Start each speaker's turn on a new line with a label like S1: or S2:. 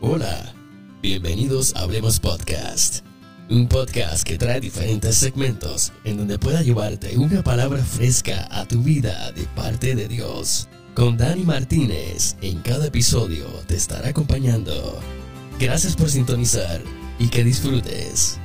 S1: Hola, bienvenidos a Hablemos Podcast, un podcast que trae diferentes segmentos en donde pueda llevarte una palabra fresca a tu vida de parte de Dios. Con Dani Martínez, en cada episodio te estará acompañando. Gracias por sintonizar y que disfrutes.